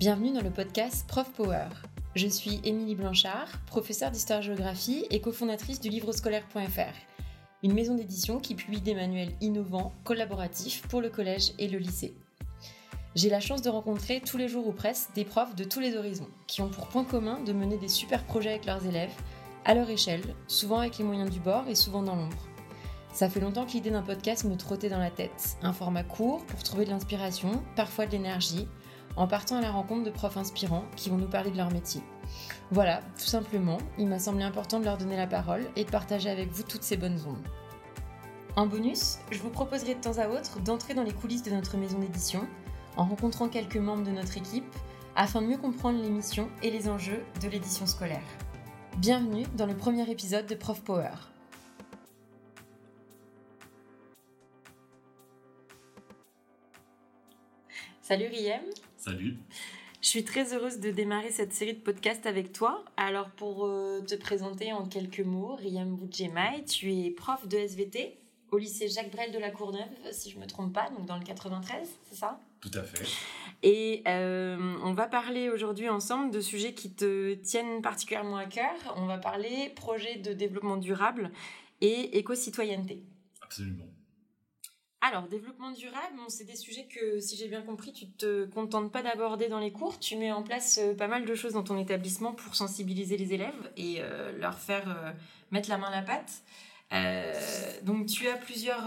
Bienvenue dans le podcast Prof Power. Je suis Émilie Blanchard, professeure d'histoire-géographie et cofondatrice du livre scolaire.fr, une maison d'édition qui publie des manuels innovants, collaboratifs pour le collège et le lycée. J'ai la chance de rencontrer tous les jours ou presque des profs de tous les horizons, qui ont pour point commun de mener des super projets avec leurs élèves, à leur échelle, souvent avec les moyens du bord et souvent dans l'ombre. Ça fait longtemps que l'idée d'un podcast me trottait dans la tête. Un format court pour trouver de l'inspiration, parfois de l'énergie, en partant à la rencontre de profs inspirants qui vont nous parler de leur métier. Voilà, tout simplement, il m'a semblé important de leur donner la parole et de partager avec vous toutes ces bonnes ondes. En bonus, je vous proposerai de temps à autre d'entrer dans les coulisses de notre maison d'édition en rencontrant quelques membres de notre équipe afin de mieux comprendre les missions et les enjeux de l'édition scolaire. Bienvenue dans le premier épisode de Prof Power. Salut Riem. Salut. Je suis très heureuse de démarrer cette série de podcasts avec toi. Alors pour euh, te présenter en quelques mots, Riem Boudjemaï, tu es prof de SVT au lycée Jacques Brel de la Courneuve, si je ne me trompe pas, donc dans le 93, c'est ça? Tout à fait. Et euh, on va parler aujourd'hui ensemble de sujets qui te tiennent particulièrement à cœur. On va parler projet de développement durable et éco-citoyenneté. Absolument. Alors, développement durable, c'est des sujets que, si j'ai bien compris, tu te contentes pas d'aborder dans les cours. Tu mets en place euh, pas mal de choses dans ton établissement pour sensibiliser les élèves et euh, leur faire euh, mettre la main à la pâte. donc, tu as plusieurs,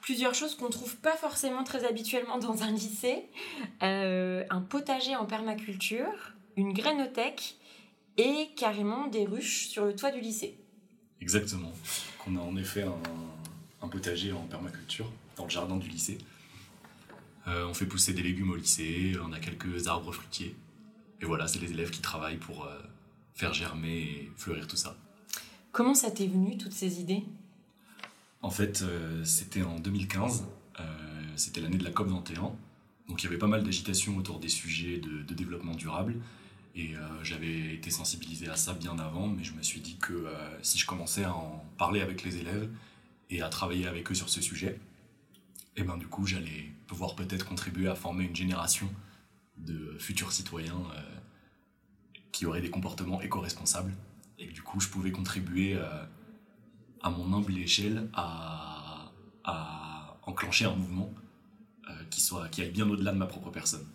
plusieurs choses qu'on trouve pas forcément très habituellement dans un lycée. un potager en permaculture, une grainothèque et carrément des ruches sur le toit du lycée. Exactement. On a en effet un un potager en permaculture dans le jardin du lycée. Euh, on fait pousser des légumes au lycée, on a quelques arbres fruitiers. Et voilà, c'est les élèves qui travaillent pour euh, faire germer et fleurir tout ça. Comment ça t'est venu, toutes ces idées? En fait, euh, c'était en 2015, c'était l'année de la COP 21. Donc il y avait pas mal d'agitation autour des sujets de, de développement durable. Et j'avais été sensibilisé à ça bien avant, mais je me suis dit que si je commençais à en parler avec les élèves, et à travailler avec eux sur ce sujet, et ben du coup j'allais pouvoir peut-être contribuer à former une génération de futurs citoyens euh, qui auraient des comportements éco-responsables. Et du coup je pouvais contribuer euh, à mon humble échelle à, à enclencher un mouvement euh, qui, soit, qui aille bien au-delà de ma propre personne.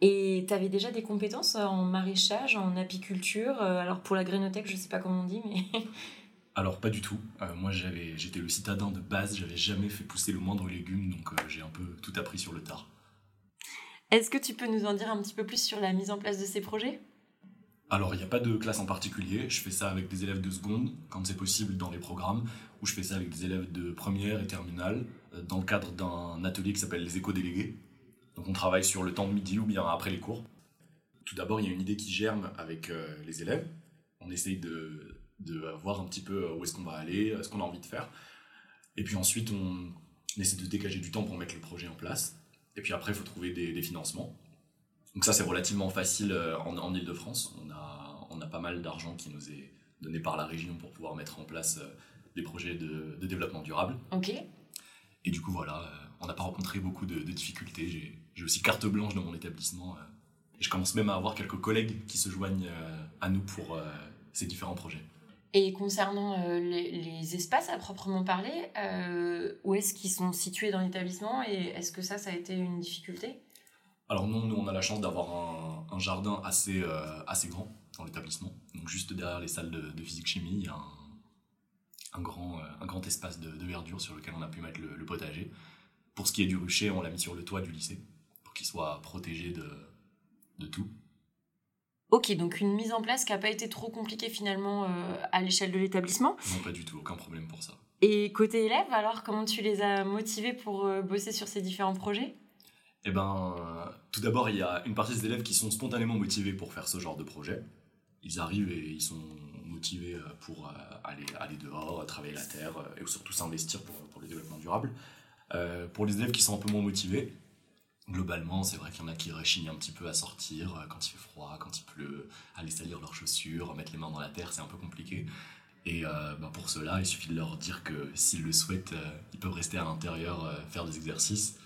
Et tu avais déjà des compétences en maraîchage, en apiculture? Alors pour la grainothèque, je sais pas comment on dit, mais Alors pas du tout. Euh, moi j'avais, j'étais le citadin de base, j'avais jamais fait pousser le moindre légume, donc euh, j'ai un peu tout appris sur le tard. Est-ce que tu peux nous en dire un petit peu plus sur la mise en place de ces projets? Alors il n'y a pas de classe en particulier, je fais ça avec des élèves de seconde, quand c'est possible dans les programmes, ou je fais ça avec des élèves de première et terminale, euh, dans le cadre d'un atelier qui s'appelle les éco-délégués. Donc on travaille sur le temps de midi ou bien après les cours. Tout d'abord il y a une idée qui germe avec les élèves, on essaye de de voir un petit peu euh, où est-ce qu'on va aller, euh, ce qu'on a envie de faire. Et puis ensuite, on essaie de dégager du temps pour mettre le projet en place. Et puis après, il faut trouver des, financements. Donc ça, c'est relativement facile euh, en, en Ile-de-France. On a, on a pas mal d'argent qui nous est donné par la région pour pouvoir mettre en place des projets de, développement durable. Ok. Et du coup, voilà, on n'a pas rencontré beaucoup de, difficultés. J'ai aussi carte blanche dans mon établissement. et je commence même à avoir quelques collègues qui se joignent à nous pour ces différents projets. Et concernant euh, les, espaces à proprement parler, euh, où est-ce qu'ils sont situés dans l'établissement et est-ce que ça, ça a été une difficulté? Alors non, nous on a la chance d'avoir un, jardin assez, euh, assez grand dans l'établissement. Donc juste derrière les salles de, physique-chimie, il y a un, grand, un grand espace de, verdure sur lequel on a pu mettre le, le, potager. Pour ce qui est du rucher, on l'a mis sur le toit du lycée pour qu'il soit protégé de, de tout. Ok, donc une mise en place qui n'a pas été trop compliquée finalement euh, à l'échelle de l'établissement. Non, pas du tout, aucun problème pour ça. Et côté élèves, alors comment tu les as motivés pour euh, bosser sur ces différents projets? Eh ben, tout d'abord, il y a une partie des élèves qui sont spontanément motivés pour faire ce genre de projet. Ils arrivent et ils sont motivés euh, pour aller, aller dehors, travailler la terre et surtout s'investir pour, pour, le développement durable. pour les élèves qui sont un peu moins motivés, globalement, c'est vrai qu'il y en a qui rechignent un petit peu à sortir euh, quand il fait froid, quand il pleut, aller salir leurs chaussures, mettre les mains dans la terre, c'est un peu compliqué. Et euh, bah, pour cela, il suffit de leur dire que s'ils le souhaitent, euh, ils peuvent rester à l'intérieur, faire des exercices.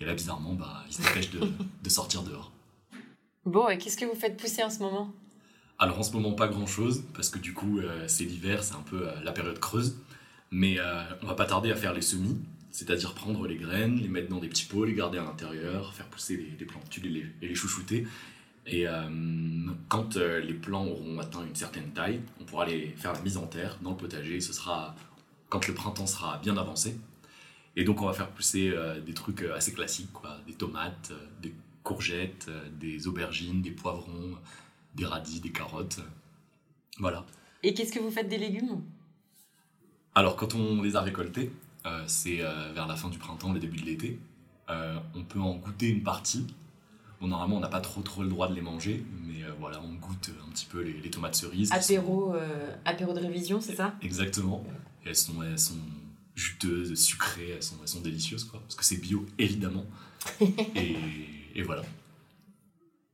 Et là, bizarrement, bah, ils se dépêchent de, de sortir dehors. Bon, et qu'est-ce que vous faites pousser en ce moment? Alors en ce moment, pas grand-chose, parce que du coup, c'est l'hiver, c'est un peu la période creuse. Mais on va pas tarder à faire les semis, c'est-à-dire prendre les graines, les mettre dans des petits pots, les garder à l'intérieur, faire pousser les, les plantules et les, et les chouchouter. Et euh, quand euh, les plants auront atteint une certaine taille, on pourra les faire la mise en terre dans le potager. Ce sera quand le printemps sera bien avancé. Et donc on va faire pousser euh, des trucs assez classiques, quoi. des tomates, des courgettes, des aubergines, des poivrons, des radis, des carottes. Voilà. Et qu'est-ce que vous faites des légumes? Alors quand on les a récoltés, c'est euh, vers la fin du printemps, le début de l'été, euh, on peut en goûter une partie. Bon, normalement, on n'a pas trop trop le droit de les manger, mais euh, voilà, on goûte un petit peu les, les tomates cerises. sont- Apéro, euh, apéro de révision, c'est ça? Exactement. Et elles sont, elles sont juteuses, sucrées, elles sont, elles sont délicieuses, quoi. Parce que c'est bio, évidemment. et, et voilà.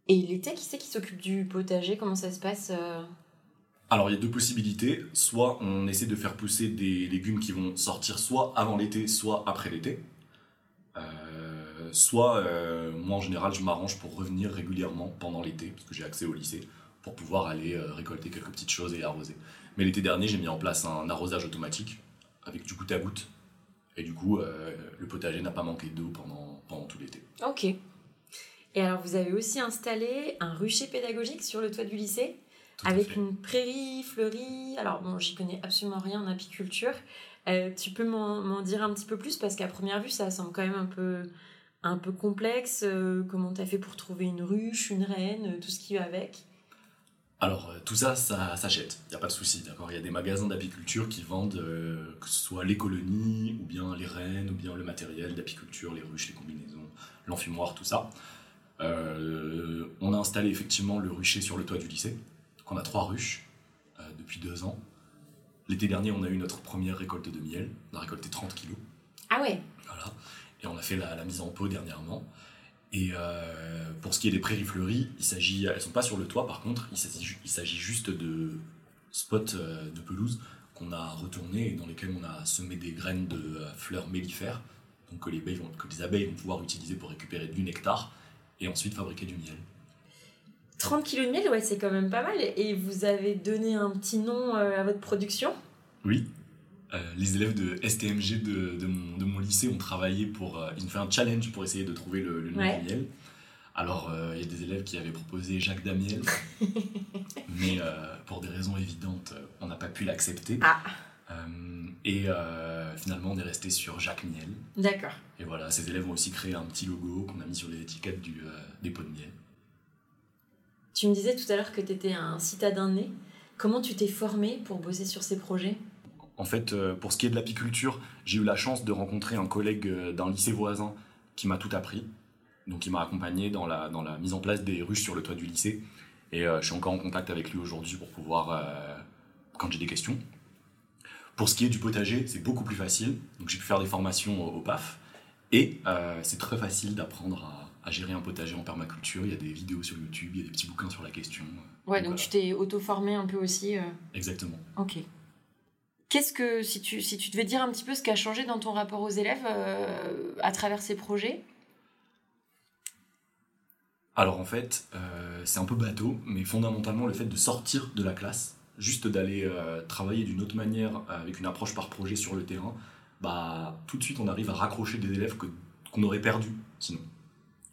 Et l'été, qui c'est qui s'occupe du potager? Comment ça se passe euh? Alors, il y a deux possibilités. Soit on essaie de faire pousser des légumes qui vont sortir soit avant l'été, soit après l'été. Euh, soit, euh, moi en général, je m'arrange pour revenir régulièrement pendant l'été, parce que j'ai accès au lycée, pour pouvoir aller euh, récolter quelques petites choses et arroser. Mais l'été dernier, j'ai mis en place un arrosage automatique, avec du goutte à goutte. Et du coup, le potager n'a pas manqué d'eau pendant, pendant tout l'été. Ok. Et alors, vous avez aussi installé un rucher pédagogique sur le toit du lycée? Avec une prairie fleurie. Alors, bon, j'y connais absolument rien en apiculture. Euh, tu peux m'en dire un petit peu plus? Parce qu'à première vue, ça semble quand même un peu, un peu complexe. Euh, comment tu as fait pour trouver une ruche, une reine, euh, tout ce qui va avec? Alors, tout ça, ça s'achète, il n'y a pas de souci, d'accord? Il y a des magasins d'apiculture qui vendent euh, que ce soit les colonies, ou bien les rennes, ou bien le matériel d'apiculture, les ruches, les combinaisons, l'enfumoir, tout ça. Euh, on a installé effectivement le rucher sur le toit du lycée. On a trois ruches euh, depuis deux ans. L'été dernier, on a eu notre première récolte de miel. On a récolté 30 kilos. Ah ouais Voilà. Et on a fait la, la mise en pot dernièrement. Et euh, pour ce qui est des prairies fleuries, il s'agit, elles sont pas sur le toit par contre, il s'agit, ju- il s'agit juste de spots euh, de pelouse qu'on a retournés et dans lesquels on a semé des graines de fleurs mellifères, donc que les, abeilles vont, que les abeilles vont pouvoir utiliser pour récupérer du nectar et ensuite fabriquer du miel. 30 kilos de miel, ouais, c'est quand même pas mal. Et vous avez donné un petit nom euh, à votre production? Oui. Euh, les élèves de STMG de, de mon, de mon lycée ont travaillé pour. euh, ils ont fait un challenge pour essayer de trouver le, le nom Ouais. du miel. Alors, euh, il y a des élèves qui avaient proposé Jacques Damiel, mais pour des raisons évidentes, on n'a pas pu l'accepter. Ah. Et finalement, on est resté sur Jacques Miel. D'accord. Et voilà, ces élèves ont aussi créé un petit logo qu'on a mis sur les étiquettes du, des pots de miel. Tu me disais tout à l'heure que tu étais un citadin né. Comment tu t'es formé pour bosser sur ces projets? En fait, euh, pour ce qui est de l'apiculture, j'ai eu la chance de rencontrer un collègue euh, d'un lycée voisin qui m'a tout appris. Donc, il m'a accompagné dans la, dans la mise en place des ruches sur le toit du lycée. Et euh, je suis encore en contact avec lui aujourd'hui pour pouvoir, quand j'ai des questions. Pour ce qui est du potager, c'est beaucoup plus facile. Donc, j'ai pu faire des formations au, PAF. Et c'est très facile d'apprendre à, à gérer un potager en permaculture. Il y a des vidéos sur YouTube, il y a des petits bouquins sur la question. Ouais, Donc donc voilà. tu t'es auto-formé un peu aussi. euh, Exactement. Ok. Qu'est-ce que, si tu, si tu devais dire un petit peu ce qui a changé dans ton rapport aux élèves euh, à travers ces projets? Alors en fait, euh, c'est un peu bateau, mais fondamentalement le fait de sortir de la classe, juste d'aller euh, travailler d'une autre manière, avec une approche par projet sur le terrain, bah tout de suite on arrive à raccrocher des élèves que- qu'on aurait perdus sinon.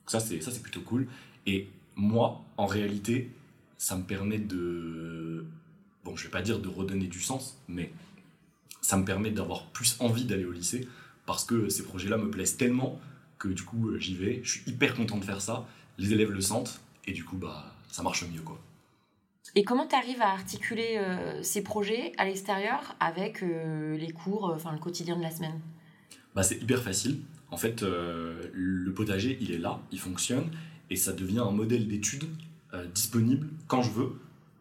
Donc ça c'est ça c'est plutôt cool. Et moi, en réalité, ça me permet de, bon je vais pas dire de redonner du sens, mais ça me permet d'avoir plus envie d'aller au lycée parce que ces projets-là me plaisent tellement que du coup euh, j'y vais. Je suis hyper content de faire ça les élèves le sentent et du coup bah ça marche mieux quoi. Et comment tu arrives à articuler euh, ces projets à l'extérieur avec euh, les cours, enfin le quotidien de la semaine? Bah c'est hyper facile. En fait euh, le potager il est là, il fonctionne et ça devient un modèle d'étude euh, disponible quand je veux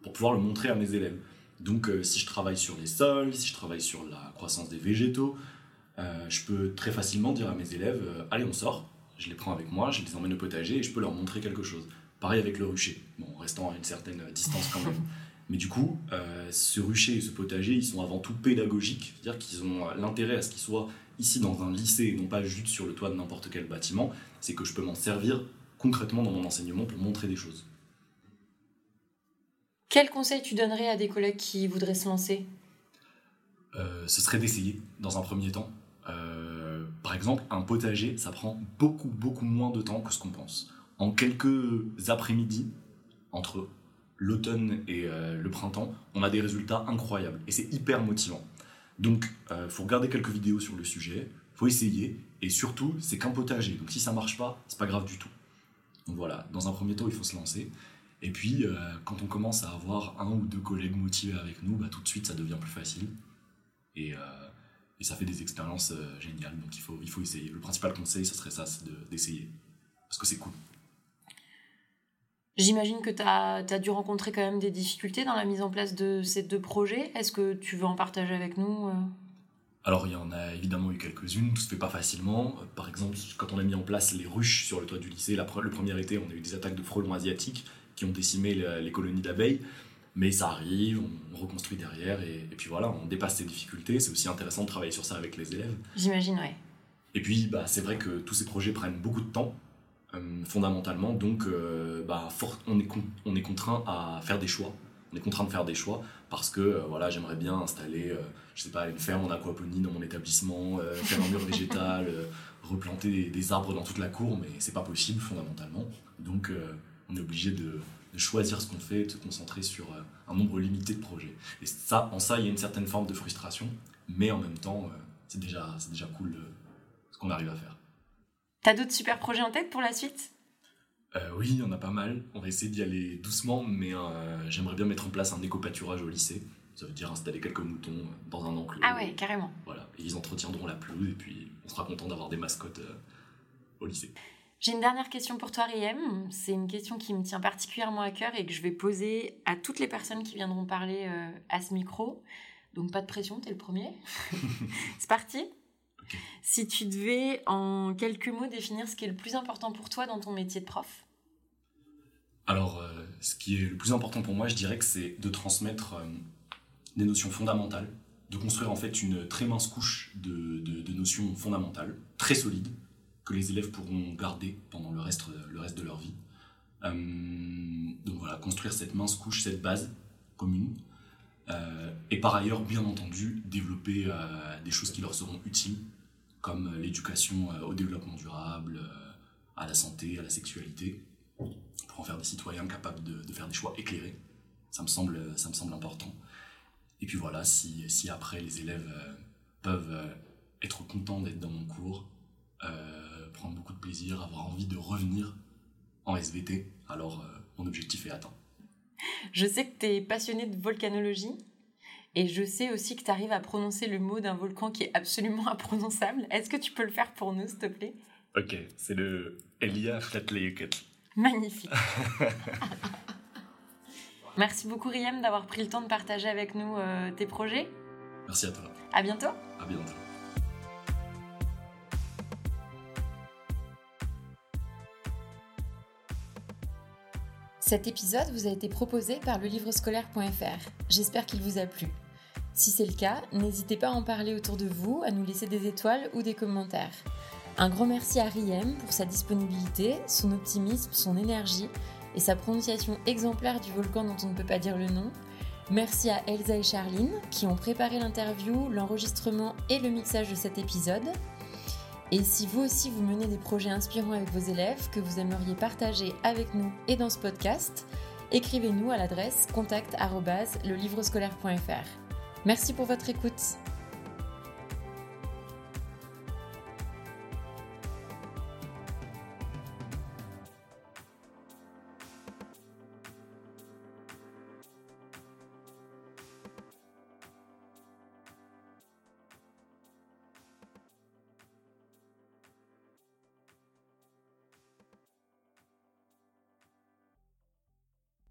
pour pouvoir le montrer à mes élèves. Donc euh, si je travaille sur les sols, si je travaille sur la croissance des végétaux, je peux très facilement dire à mes élèves allez on sort, je les prends avec moi, je les emmène au potager et je peux leur montrer quelque chose. Pareil avec le rucher, bon en restant à une certaine distance quand même. Mais du coup, euh, ce rucher et ce potager, ils sont avant tout pédagogiques, c'est-à-dire qu'ils ont l'intérêt à ce qu'ils soient ici dans un lycée et non pas juste sur le toit de n'importe quel bâtiment, c'est que je peux m'en servir concrètement dans mon enseignement pour montrer des choses. Quel conseil tu donnerais à des collègues qui voudraient se lancer? Euh, Ce serait d'essayer dans un premier temps. Euh, par exemple, un potager, ça prend beaucoup, beaucoup moins de temps que ce qu'on pense. En quelques après-midi, entre l'automne et euh, le printemps, on a des résultats incroyables. Et c'est hyper motivant. Donc, il faut regarder quelques vidéos sur le sujet, faut essayer, et surtout, c'est qu'un potager. Donc si ça marche pas, c'est pas grave du tout. Donc voilà, dans un premier temps, il faut se lancer. Et puis, euh, quand on commence à avoir un ou deux collègues motivés avec nous, bah, tout de suite, ça devient plus facile. Et, euh, ça fait des expériences euh, géniales. Donc, il faut, il faut essayer. Le principal conseil, ce serait ça, c'est d'essayer. Parce que c'est cool. J'imagine que tu as, as, dû rencontrer quand même des difficultés dans la mise en place de ces deux projets. Est-ce que tu veux en partager avec nous alors il y en a évidemment eu quelques-unes, tout se fait pas facilement. Par exemple, quand on a mis en place les ruches sur le toit du lycée, la, le premier été, on a eu des attaques de frelons asiatiques qui ont décimé les colonies d'abeilles. Mais ça arrive, on reconstruit derrière et, puis voilà, on dépasse ces difficultés. C'est aussi intéressant de travailler sur ça avec les élèves. J'imagine, oui. Et puis bah, c'est vrai que tous ces projets prennent beaucoup de temps, euh, fondamentalement. Donc euh, bah, on, est on est contraint à faire des choix. On est contraint de faire des choix parce que euh, voilà, j'aimerais bien installer, je sais pas, une ferme en aquaponie dans mon établissement, faire un mur végétal, replanter des, arbres dans toute la cour, mais c'est pas possible fondamentalement. Donc on est obligé de, choisir ce qu'on fait et de se concentrer sur euh, un nombre limité de projets. Et ça, en ça, il y a une certaine forme de frustration, mais en même temps, euh, c'est déjà, c'est déjà cool ce qu'on arrive à faire. T'as d'autres super projets en tête pour la suite? Euh, Oui, il y en a pas mal. On va essayer d'y aller doucement, mais j'aimerais bien mettre en place un éco-pâturage au lycée. Ça veut dire installer quelques moutons dans un enclos. Ah ouais, carrément. Voilà, et ils entretiendront la pelouse et puis on sera content d'avoir des mascottes au lycée. J'ai une dernière question pour toi, Riem. C'est une question qui me tient particulièrement à cœur et que je vais poser à toutes les personnes qui viendront parler euh, à ce micro. Donc pas de pression, t'es le premier. C'est parti Si tu devais en quelques mots définir ce qui est le plus important pour toi dans ton métier de prof? Alors, euh, ce qui est le plus important pour moi, je dirais que c'est de transmettre euh, des notions fondamentales, de construire en fait une très mince couche de, de notions fondamentales, très solides, que les élèves pourront garder pendant le reste, le reste de leur vie. Euh, donc voilà, construire cette mince couche, cette base commune. Et par ailleurs, bien entendu, développer des choses qui leur seront utiles, comme l'éducation au développement durable, à la santé, à la sexualité, pour en faire des citoyens capables de, faire des choix éclairés. Ça me semble, ça me semble important. Et puis voilà, si, après les élèves peuvent être contents d'être dans mon cours, prendre beaucoup de plaisir, avoir envie de revenir en SVT, alors euh, mon objectif est atteint. Je sais que tu es passionné de volcanologie et je sais aussi que tu arrives à prononcer le mot d'un volcan qui est absolument imprononçable. Est-ce que tu peux le faire pour nous, s'il te plaît? Ok, c'est le Elia Flatleyuketl. Magnifique. Merci beaucoup Riem d'avoir pris le temps de partager avec nous euh, tes projets. Merci à toi. À bientôt. À bientôt. Cet épisode vous a été proposé par le livrescolaire.fr. J'espère qu'il vous a plu. Si c'est le cas, n'hésitez pas à en parler autour de vous, à nous laisser des étoiles ou des commentaires. Un grand merci à Riem pour sa disponibilité, son optimisme, son énergie et sa prononciation exemplaire du volcan dont on ne peut pas dire le nom. Merci à Elsa et Charline qui ont préparé l'interview, l'enregistrement et le mixage de cet épisode. Et si vous aussi vous menez des projets inspirants avec vos élèves que vous aimeriez partager avec nous et dans ce podcast, écrivez-nous à l'adresse contact@lelivrescolaire.fr. Merci pour votre écoute.